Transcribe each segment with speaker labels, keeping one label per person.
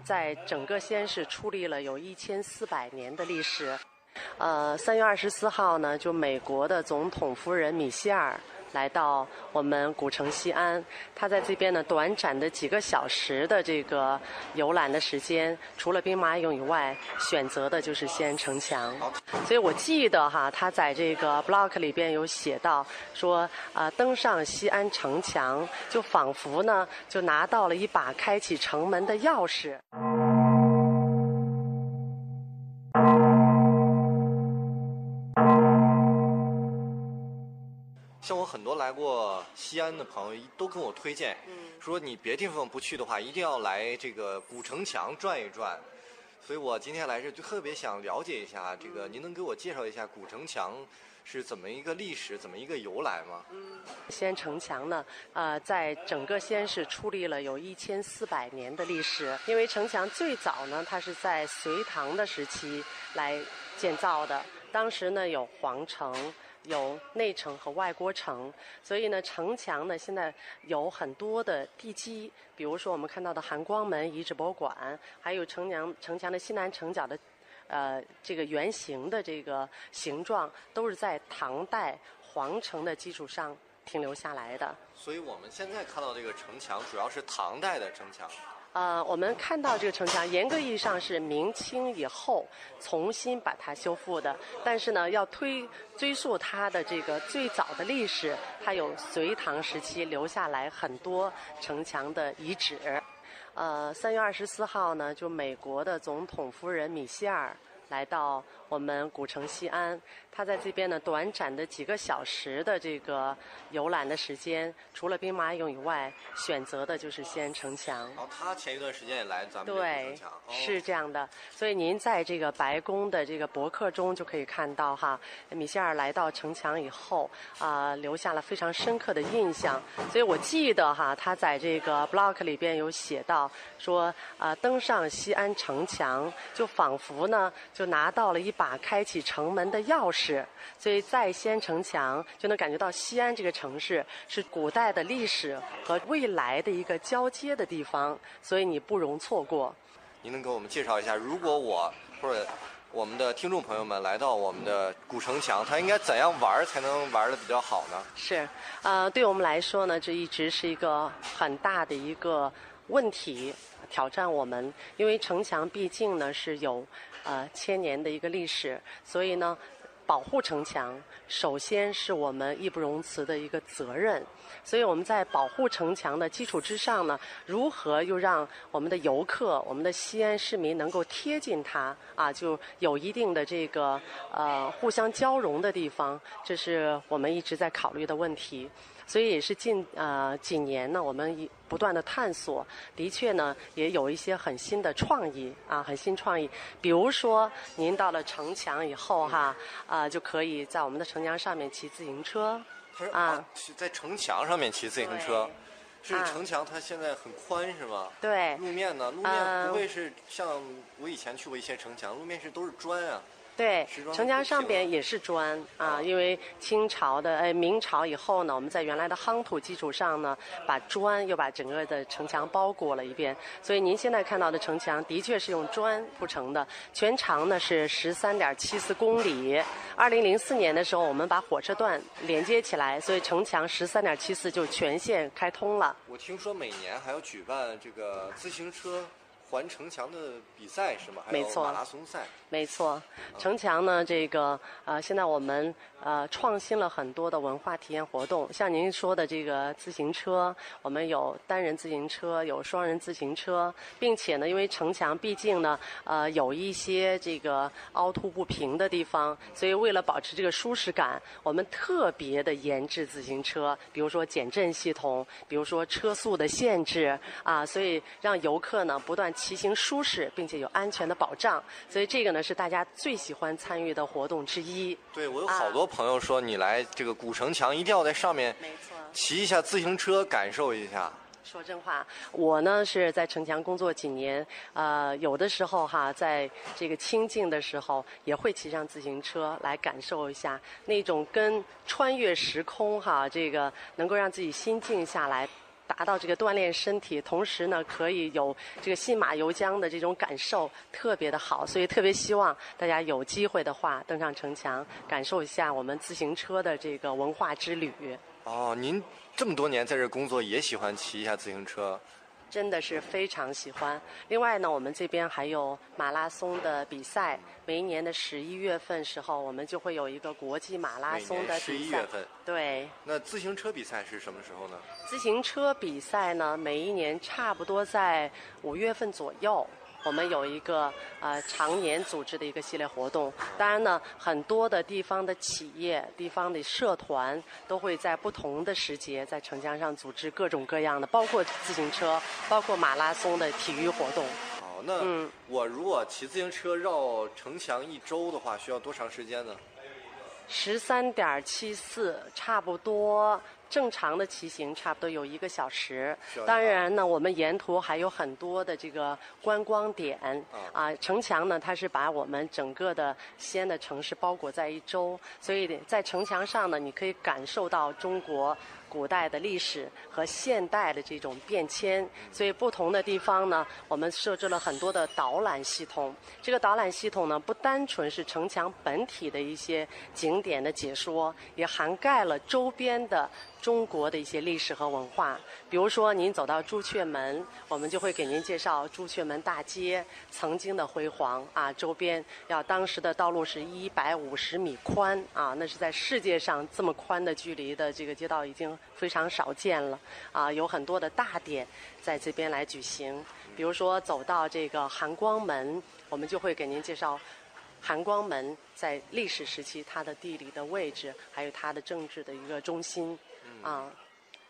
Speaker 1: 在整个西安市矗立了有一千四百年的历史。呃，三月二十四号呢，就美国的总统夫人米歇尔。来到我们古城西安，他在这边呢短暂的几个小时的这个游览的时间，除了兵马俑以外，选择的就是西安城墙。所以我记得哈，他在这个 blog 里边有写到说，啊，登上西安城墙，就仿佛呢就拿到了一把开启城门的钥匙。
Speaker 2: 很多来过西安的朋友都跟我推荐，说你别地方不去的话，一定要来这个古城墙转一转。所以我今天来这就特别想了解一下，这个您能给我介绍一下古城墙是怎么一个历史，怎么一个由来吗？
Speaker 1: 西安城墙呢，呃，在整个西安市矗立了有一千四百年的历史。因为城墙最早呢，它是在隋唐的时期来建造的，当时呢有皇城。有内城和外郭城，所以呢，城墙呢现在有很多的地基，比如说我们看到的含光门遗址博物馆，还有城墙城墙的西南城角的，呃，这个圆形的这个形状，都是在唐代皇城的基础上停留下来的。
Speaker 2: 所以我们现在看到这个城墙，主要是唐代的城墙。
Speaker 1: 呃，我们看到这个城墙，严格意义上是明清以后重新把它修复的。但是呢，要推追溯它的这个最早的历史，它有隋唐时期留下来很多城墙的遗址。呃，三月二十四号呢，就美国的总统夫人米歇尔。来到我们古城西安，他在这边呢短暂的几个小时的这个游览的时间，除了兵马俑以外，选择的就是西安城墙。
Speaker 2: 哦，他前一段时间也来咱们
Speaker 1: 对，是这样的。所以您在这个白宫的这个博客中就可以看到哈，米歇尔来到城墙以后啊，留下了非常深刻的印象。所以我记得哈，他在这个 blog 里边有写到说啊，登上西安城墙，就仿佛呢。就拿到了一把开启城门的钥匙，所以在西安城墙就能感觉到西安这个城市是古代的历史和未来的一个交接的地方，所以你不容错过。
Speaker 2: 您能给我们介绍一下，如果我或者我们的听众朋友们来到我们的古城墙，他应该怎样玩才能玩的比较好呢？
Speaker 1: 是，呃，对我们来说呢，这一直是一个很大的一个问题。挑战我们，因为城墙毕竟呢是有呃千年的一个历史，所以呢保护城墙首先是我们义不容辞的一个责任。所以我们在保护城墙的基础之上呢，如何又让我们的游客、我们的西安市民能够贴近它啊，就有一定的这个呃互相交融的地方，这是我们一直在考虑的问题。所以也是近呃几年呢，我们不断的探索，的确呢也有一些很新的创意啊，很新创意。比如说，您到了城墙以后哈，啊就可以在我们的城墙上面骑自行车
Speaker 2: 啊，在城墙上面骑自行车，是城墙它现在很宽是吗？
Speaker 1: 对。
Speaker 2: 路面呢？路面不会是像我以前去过一些城墙，路面是都是砖啊。
Speaker 1: 对，城墙上边也是砖啊，因为清朝的哎明朝以后呢，我们在原来的夯土基础上呢，把砖又把整个的城墙包裹了一遍，所以您现在看到的城墙的确是用砖铺成的，全长呢是十三点七四公里。二零零四年的时候，我们把火车段连接起来，所以城墙十三点七四就全线开通了。
Speaker 2: 我听说每年还要举办这个自行车。环城墙的比赛是吗？
Speaker 1: 没错，
Speaker 2: 马拉松赛。
Speaker 1: 没错，城墙呢，这个呃，现在我们呃创新了很多的文化体验活动，像您说的这个自行车，我们有单人自行车，有双人自行车，并且呢，因为城墙毕竟呢呃有一些这个凹凸不平的地方，所以为了保持这个舒适感，我们特别的研制自行车，比如说减震系统，比如说车速的限制啊，所以让游客呢不断。骑行舒适，并且有安全的保障，所以这个呢是大家最喜欢参与的活动之一。
Speaker 2: 对我有好多朋友说，你来这个古城墙一定要在上面，
Speaker 1: 没错，
Speaker 2: 骑一下自行车，感受一下。
Speaker 1: 说真话，我呢是在城墙工作几年，呃，有的时候哈，在这个清静的时候，也会骑上自行车来感受一下那种跟穿越时空哈，这个能够让自己心静下来。达到这个锻炼身体，同时呢可以有这个信马由缰的这种感受，特别的好。所以特别希望大家有机会的话登上城墙，感受一下我们自行车的这个文化之旅。
Speaker 2: 哦，您这么多年在这工作，也喜欢骑一下自行车？
Speaker 1: 真的是非常喜欢。另外呢，我们这边还有马拉松的比赛。每一年的十一月份时候，我们就会有一个国际马拉松的比赛。
Speaker 2: 十一月份。
Speaker 1: 对。
Speaker 2: 那自行车比赛是什么时候呢？
Speaker 1: 自行车比赛呢，每一年差不多在五月份左右。我们有一个呃常年组织的一个系列活动，当然呢，很多的地方的企业、地方的社团都会在不同的时节在城墙上组织各种各样的，包括自行车、包括马拉松的体育活动。
Speaker 2: 好，那我如果骑自行车绕城墙一周的话，需要多长时间呢？
Speaker 1: 十三点七四，差不多。正常的骑行差不多有一个小时，当然呢，我们沿途还有很多的这个观光点啊。城墙呢，它是把我们整个的西安的城市包裹在一周，所以在城墙上呢，你可以感受到中国。古代的历史和现代的这种变迁，所以不同的地方呢，我们设置了很多的导览系统。这个导览系统呢，不单纯是城墙本体的一些景点的解说，也涵盖了周边的中国的一些历史和文化。比如说，您走到朱雀门，我们就会给您介绍朱雀门大街曾经的辉煌啊，周边要当时的道路是一百五十米宽啊，那是在世界上这么宽的距离的这个街道已经。非常少见了，啊，有很多的大典在这边来举行。比如说，走到这个含光门，我们就会给您介绍含光门在历史时期它的地理的位置，还有它的政治的一个中心，啊。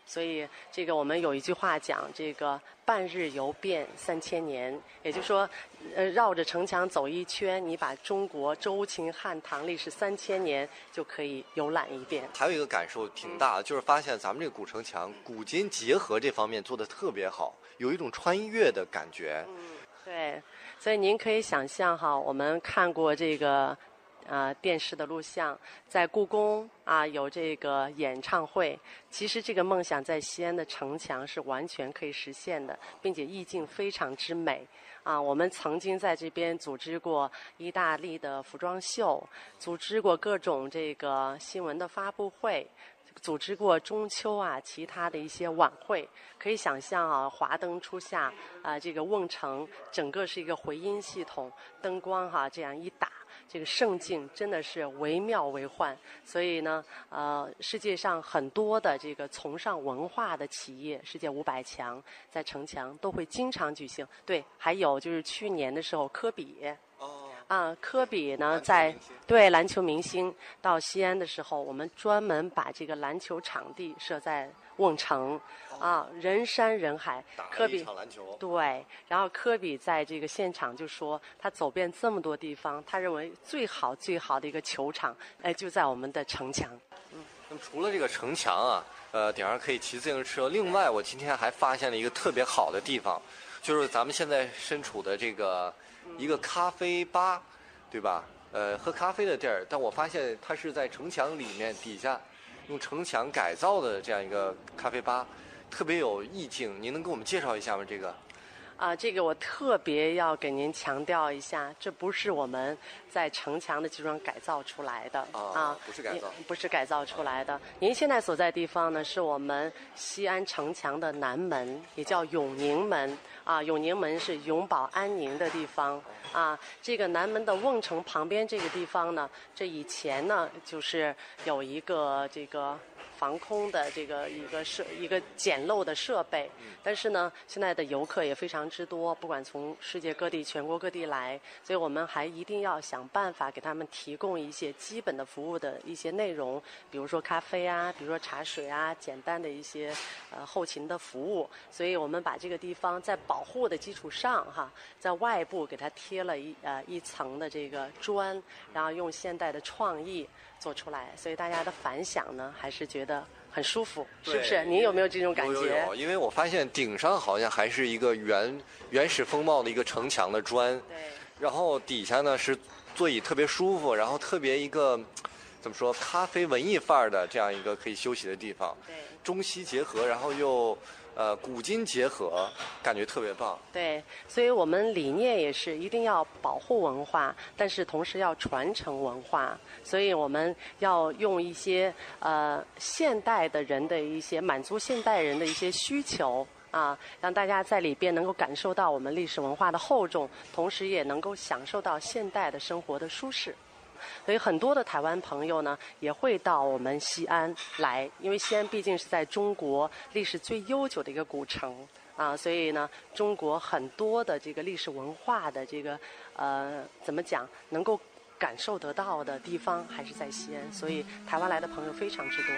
Speaker 1: 所以，这个我们有一句话讲，这个半日游遍三千年，也就是说，呃，绕着城墙走一圈，你把中国周秦汉唐历史三千年就可以游览一遍。
Speaker 2: 还有一个感受挺大的，就是发现咱们这个古城墙古今结合这方面做的特别好，有一种穿越的感觉。
Speaker 1: 嗯，对，所以您可以想象哈，我们看过这个。啊，电视的录像，在故宫啊有这个演唱会。其实这个梦想在西安的城墙是完全可以实现的，并且意境非常之美。啊，我们曾经在这边组织过意大利的服装秀，组织过各种这个新闻的发布会，组织过中秋啊其他的一些晚会。可以想象啊，华灯初下啊，这个瓮城整个是一个回音系统，灯光哈这样一打。这个盛景真的是惟妙惟幻，所以呢，呃，世界上很多的这个崇尚文化的企业，世界五百强在城墙都会经常举行。对，还有就是去年的时候，科比。啊，科比呢，在对篮球明星到西安的时候，我们专门把这个篮球场地设在瓮城，啊，人山人海。
Speaker 2: 科比篮球。
Speaker 1: 对，然后科比在这个现场就说，他走遍这么多地方，他认为最好最好的一个球场，哎，就在我们的城墙。
Speaker 2: 嗯，那么除了这个城墙啊，呃，顶上可以骑自行车。另外，我今天还发现了一个特别好的地方，就是咱们现在身处的这个。一个咖啡吧，对吧？呃，喝咖啡的地儿，但我发现它是在城墙里面底下，用城墙改造的这样一个咖啡吧，特别有意境。您能给我们介绍一下吗？这个？
Speaker 1: 啊，这个我特别要给您强调一下，这不是我们在城墙的基础上改造出来的
Speaker 2: 啊，不是改造，
Speaker 1: 不是改造出来的。您现在所在地方呢，是我们西安城墙的南门，也叫永宁门。啊，永宁门是永保安宁的地方啊。这个南门的瓮城旁边这个地方呢，这以前呢就是有一个这个。防空的这个一个设一个简陋的设备，但是呢，现在的游客也非常之多，不管从世界各地、全国各地来，所以我们还一定要想办法给他们提供一些基本的服务的一些内容，比如说咖啡啊，比如说茶水啊，简单的一些呃后勤的服务。所以我们把这个地方在保护的基础上，哈，在外部给它贴了一呃一层的这个砖，然后用现代的创意。做出来，所以大家的反响呢，还是觉得很舒服，是不是？您有没有这种感觉？
Speaker 2: 有有，因为我发现顶上好像还是一个原原始风貌的一个城墙的砖，
Speaker 1: 对。
Speaker 2: 然后底下呢是座椅特别舒服，然后特别一个怎么说咖啡文艺范儿的这样一个可以休息的地方，
Speaker 1: 对，
Speaker 2: 中西结合，然后又呃古今结合，感觉特别棒。
Speaker 1: 对，所以我们理念也是一定要保护文化，但是同时要传承文化，所以我们要用一些呃现代的人的一些满足现代人的一些需求。啊，让大家在里边能够感受到我们历史文化的厚重，同时也能够享受到现代的生活的舒适。所以很多的台湾朋友呢，也会到我们西安来，因为西安毕竟是在中国历史最悠久的一个古城啊，所以呢，中国很多的这个历史文化的这个呃，怎么讲，能够感受得到的地方还是在西安，所以台湾来的朋友非常之多。